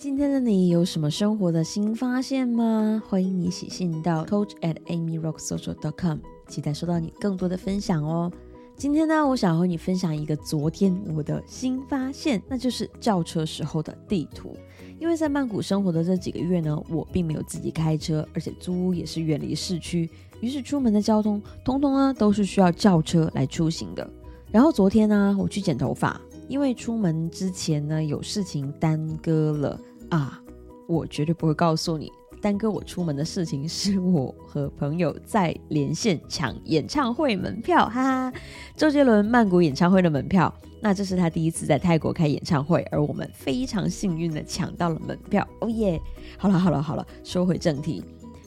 今天的你有什么生活的新发现吗？欢迎你写信到 coach at amyrocksocial dot com，期待收到你更多的分享哦。今天呢，我想和你分享一个昨天我的新发现，那就是叫车时候的地图。因为在曼谷生活的这几个月呢，我并没有自己开车，而且租屋也是远离市区，于是出门的交通通通呢都是需要叫车来出行的。然后昨天呢，我去剪头发，因为出门之前呢有事情耽搁了。啊，我绝对不会告诉你，耽搁我出门的事情是我和朋友在连线抢演唱会门票，哈哈，周杰伦曼谷演唱会的门票。那这是他第一次在泰国开演唱会，而我们非常幸运的抢到了门票，哦耶！好了好了好了，说回正题。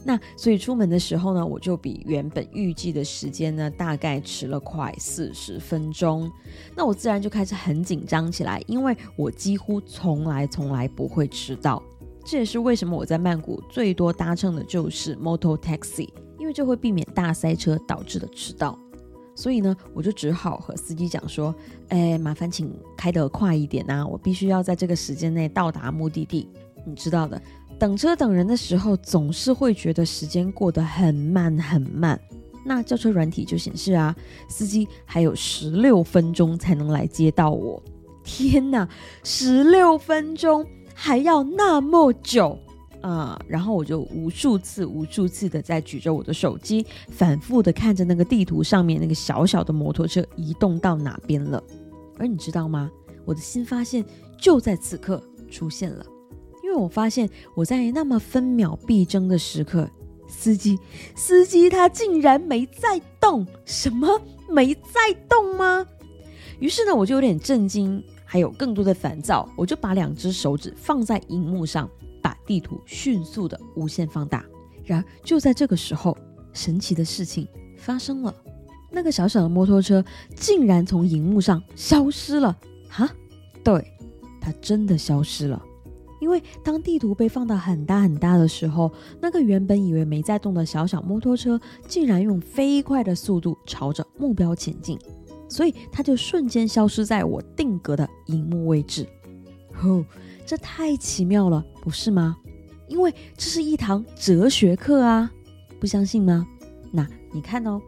那所以出门的时候呢，我就比原本预计的时间呢，大概迟了快四十分钟。那我自然就开始很紧张起来，因为我几乎从来从来不会迟到。这也是为什么我在曼谷最多搭乘的就是 moto taxi，因为这会避免大塞车导致的迟到。所以呢，我就只好和司机讲说：“哎，麻烦请开得快一点呐，我必须要在这个时间内到达目的地。你知道的。”等车等人的时候，总是会觉得时间过得很慢很慢。那叫车软体就显示啊，司机还有十六分钟才能来接到我。天哪，十六分钟还要那么久啊！然后我就无数次、无数次的在举着我的手机，反复的看着那个地图上面那个小小的摩托车移动到哪边了。而你知道吗？我的新发现就在此刻出现了。为我发现我在那么分秒必争的时刻，司机司机他竟然没在动，什么没在动吗？于是呢，我就有点震惊，还有更多的烦躁，我就把两只手指放在荧幕上，把地图迅速的无限放大。然而就在这个时候，神奇的事情发生了，那个小小的摩托车竟然从荧幕上消失了！哈，对，它真的消失了。因为当地图被放到很大很大的时候，那个原本以为没在动的小小摩托车，竟然用飞快的速度朝着目标前进，所以它就瞬间消失在我定格的荧幕位置。哦，这太奇妙了，不是吗？因为这是一堂哲学课啊！不相信吗？那你看哦，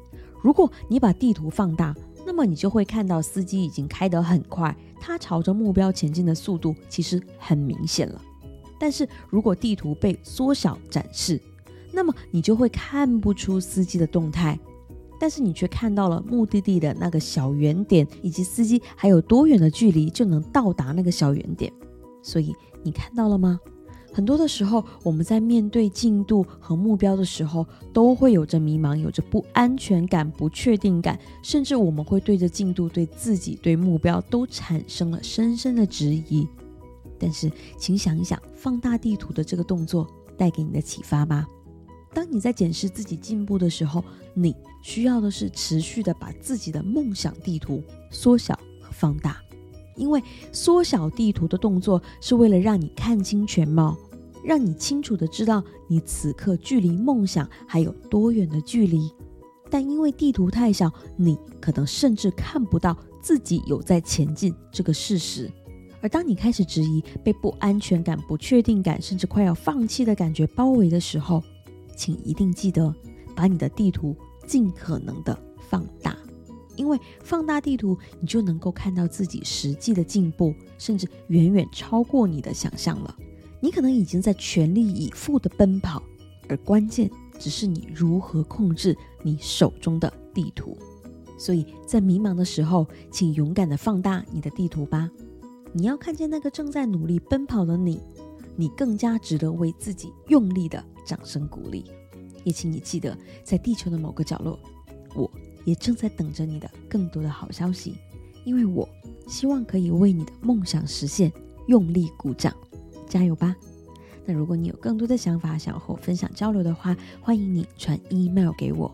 如果你把地图放大，那么你就会看到司机已经开得很快。他朝着目标前进的速度其实很明显了，但是如果地图被缩小展示，那么你就会看不出司机的动态，但是你却看到了目的地的那个小圆点，以及司机还有多远的距离就能到达那个小圆点。所以你看到了吗？很多的时候，我们在面对进度和目标的时候，都会有着迷茫，有着不安全感、不确定感，甚至我们会对着进度、对自己、对目标都产生了深深的质疑。但是，请想一想，放大地图的这个动作带给你的启发吧。当你在检视自己进步的时候，你需要的是持续的把自己的梦想地图缩小和放大，因为缩小地图的动作是为了让你看清全貌。让你清楚的知道你此刻距离梦想还有多远的距离，但因为地图太小，你可能甚至看不到自己有在前进这个事实。而当你开始质疑、被不安全感、不确定感，甚至快要放弃的感觉包围的时候，请一定记得把你的地图尽可能的放大，因为放大地图，你就能够看到自己实际的进步，甚至远远超过你的想象了。你可能已经在全力以赴的奔跑，而关键只是你如何控制你手中的地图。所以在迷茫的时候，请勇敢的放大你的地图吧。你要看见那个正在努力奔跑的你，你更加值得为自己用力的掌声鼓励。也请你记得，在地球的某个角落，我也正在等着你的更多的好消息，因为我希望可以为你的梦想实现用力鼓掌。加油吧！那如果你有更多的想法想要和我分享交流的话，欢迎你传 email 给我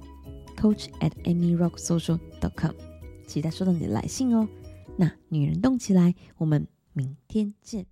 ，coach at amyrocksocial.com，期待收到你的来信哦。那女人动起来，我们明天见。